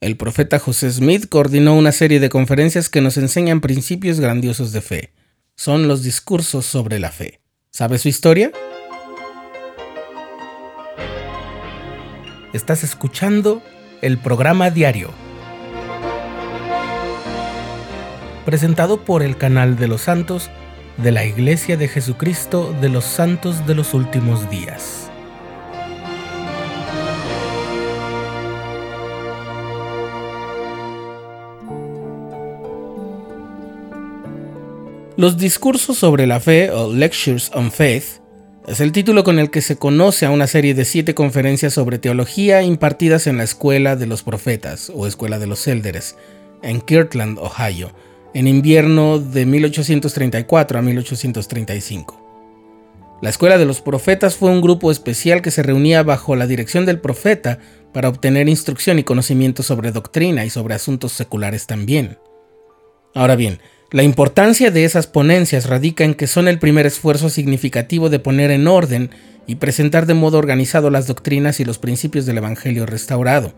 El profeta José Smith coordinó una serie de conferencias que nos enseñan principios grandiosos de fe. Son los discursos sobre la fe. ¿Sabe su historia? Estás escuchando el programa diario, presentado por el canal de los santos de la Iglesia de Jesucristo de los Santos de los Últimos Días. Los discursos sobre la fe o Lectures on Faith es el título con el que se conoce a una serie de siete conferencias sobre teología impartidas en la Escuela de los Profetas o Escuela de los Élderes en Kirtland, Ohio, en invierno de 1834 a 1835. La Escuela de los Profetas fue un grupo especial que se reunía bajo la dirección del profeta para obtener instrucción y conocimiento sobre doctrina y sobre asuntos seculares también. Ahora bien, la importancia de esas ponencias radica en que son el primer esfuerzo significativo de poner en orden y presentar de modo organizado las doctrinas y los principios del Evangelio restaurado,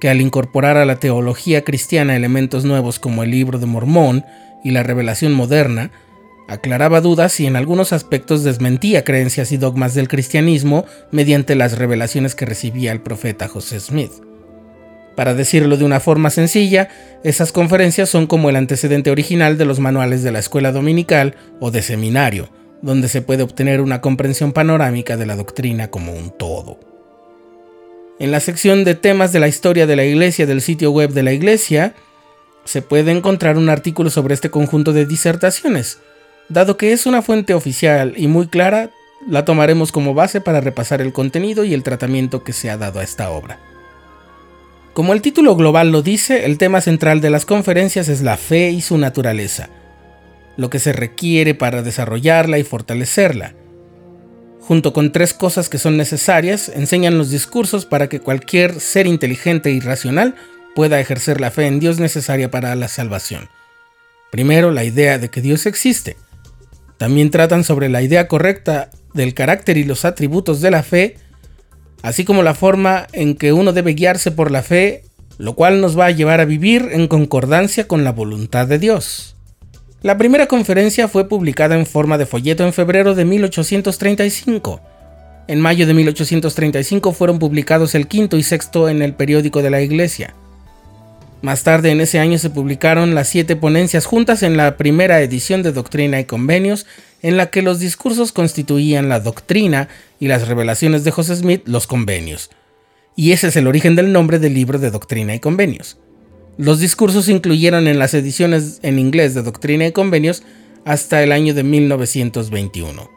que al incorporar a la teología cristiana elementos nuevos como el libro de Mormón y la revelación moderna, aclaraba dudas y en algunos aspectos desmentía creencias y dogmas del cristianismo mediante las revelaciones que recibía el profeta José Smith. Para decirlo de una forma sencilla, esas conferencias son como el antecedente original de los manuales de la escuela dominical o de seminario, donde se puede obtener una comprensión panorámica de la doctrina como un todo. En la sección de temas de la historia de la iglesia del sitio web de la iglesia, se puede encontrar un artículo sobre este conjunto de disertaciones. Dado que es una fuente oficial y muy clara, la tomaremos como base para repasar el contenido y el tratamiento que se ha dado a esta obra. Como el título global lo dice, el tema central de las conferencias es la fe y su naturaleza, lo que se requiere para desarrollarla y fortalecerla. Junto con tres cosas que son necesarias, enseñan los discursos para que cualquier ser inteligente y racional pueda ejercer la fe en Dios necesaria para la salvación. Primero, la idea de que Dios existe. También tratan sobre la idea correcta del carácter y los atributos de la fe así como la forma en que uno debe guiarse por la fe, lo cual nos va a llevar a vivir en concordancia con la voluntad de Dios. La primera conferencia fue publicada en forma de folleto en febrero de 1835. En mayo de 1835 fueron publicados el quinto y sexto en el periódico de la iglesia. Más tarde en ese año se publicaron las siete ponencias juntas en la primera edición de Doctrina y Convenios, en la que los discursos constituían la doctrina y las revelaciones de José Smith los convenios. Y ese es el origen del nombre del libro de Doctrina y Convenios. Los discursos se incluyeron en las ediciones en inglés de Doctrina y Convenios hasta el año de 1921.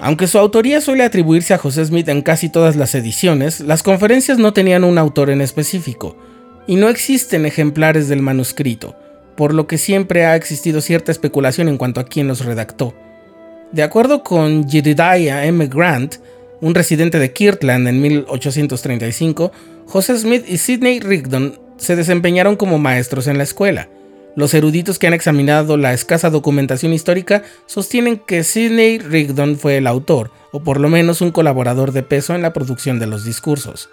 Aunque su autoría suele atribuirse a José Smith en casi todas las ediciones, las conferencias no tenían un autor en específico, y no existen ejemplares del manuscrito, por lo que siempre ha existido cierta especulación en cuanto a quién los redactó. De acuerdo con Jedediah M. Grant, un residente de Kirtland en 1835, José Smith y Sidney Rigdon se desempeñaron como maestros en la escuela. Los eruditos que han examinado la escasa documentación histórica sostienen que Sidney Rigdon fue el autor, o por lo menos un colaborador de peso en la producción de los discursos.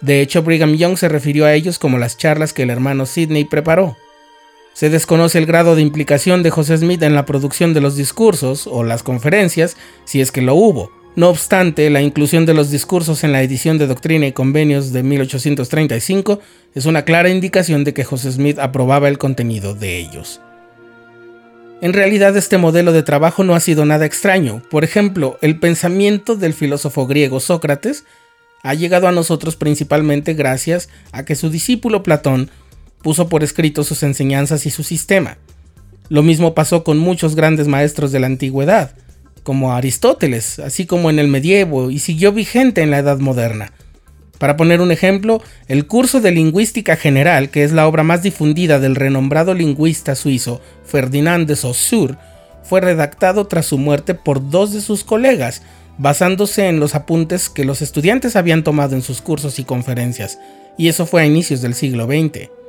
De hecho, Brigham Young se refirió a ellos como las charlas que el hermano Sidney preparó. Se desconoce el grado de implicación de José Smith en la producción de los discursos o las conferencias, si es que lo hubo. No obstante, la inclusión de los discursos en la edición de Doctrina y Convenios de 1835 es una clara indicación de que José Smith aprobaba el contenido de ellos. En realidad este modelo de trabajo no ha sido nada extraño. Por ejemplo, el pensamiento del filósofo griego Sócrates ha llegado a nosotros principalmente gracias a que su discípulo Platón puso por escrito sus enseñanzas y su sistema. Lo mismo pasó con muchos grandes maestros de la antigüedad, como Aristóteles, así como en el medievo, y siguió vigente en la Edad Moderna. Para poner un ejemplo, el curso de Lingüística General, que es la obra más difundida del renombrado lingüista suizo Ferdinand de Saussure, fue redactado tras su muerte por dos de sus colegas, basándose en los apuntes que los estudiantes habían tomado en sus cursos y conferencias, y eso fue a inicios del siglo XX.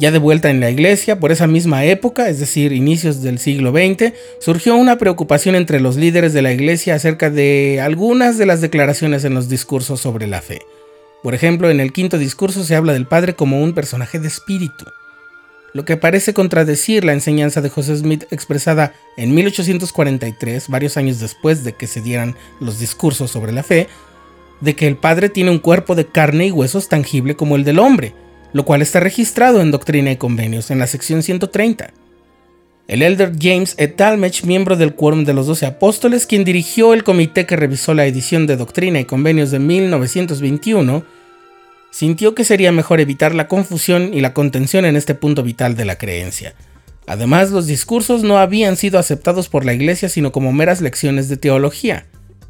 Ya de vuelta en la iglesia, por esa misma época, es decir, inicios del siglo XX, surgió una preocupación entre los líderes de la iglesia acerca de algunas de las declaraciones en los discursos sobre la fe. Por ejemplo, en el quinto discurso se habla del Padre como un personaje de espíritu, lo que parece contradecir la enseñanza de José Smith expresada en 1843, varios años después de que se dieran los discursos sobre la fe, de que el Padre tiene un cuerpo de carne y huesos tangible como el del hombre, lo cual está registrado en Doctrina y Convenios en la sección 130. El elder James E. Talmage, miembro del Quórum de los Doce Apóstoles, quien dirigió el comité que revisó la edición de Doctrina y Convenios de 1921, sintió que sería mejor evitar la confusión y la contención en este punto vital de la creencia. Además, los discursos no habían sido aceptados por la Iglesia sino como meras lecciones de teología,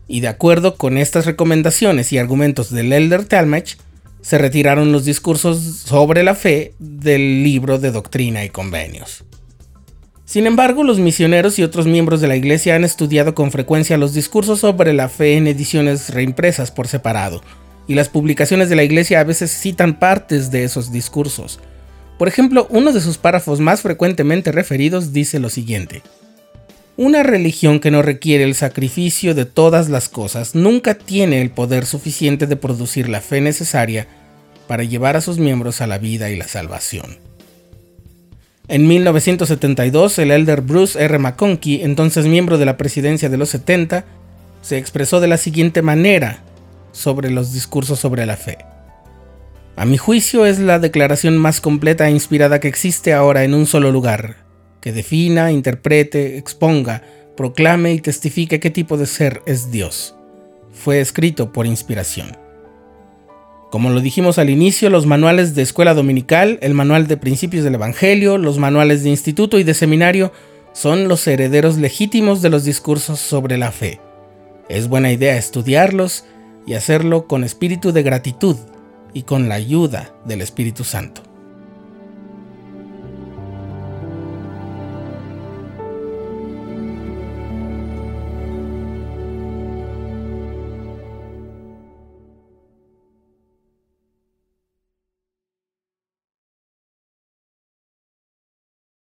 y de acuerdo con estas recomendaciones y argumentos del elder Talmage, se retiraron los discursos sobre la fe del libro de Doctrina y Convenios. Sin embargo, los misioneros y otros miembros de la Iglesia han estudiado con frecuencia los discursos sobre la fe en ediciones reimpresas por separado, y las publicaciones de la Iglesia a veces citan partes de esos discursos. Por ejemplo, uno de sus párrafos más frecuentemente referidos dice lo siguiente. Una religión que no requiere el sacrificio de todas las cosas nunca tiene el poder suficiente de producir la fe necesaria para llevar a sus miembros a la vida y la salvación. En 1972, el elder Bruce R. McConkie, entonces miembro de la presidencia de los 70, se expresó de la siguiente manera sobre los discursos sobre la fe. A mi juicio es la declaración más completa e inspirada que existe ahora en un solo lugar, que defina, interprete, exponga, proclame y testifique qué tipo de ser es Dios. Fue escrito por inspiración. Como lo dijimos al inicio, los manuales de escuela dominical, el manual de principios del Evangelio, los manuales de instituto y de seminario son los herederos legítimos de los discursos sobre la fe. Es buena idea estudiarlos y hacerlo con espíritu de gratitud y con la ayuda del Espíritu Santo.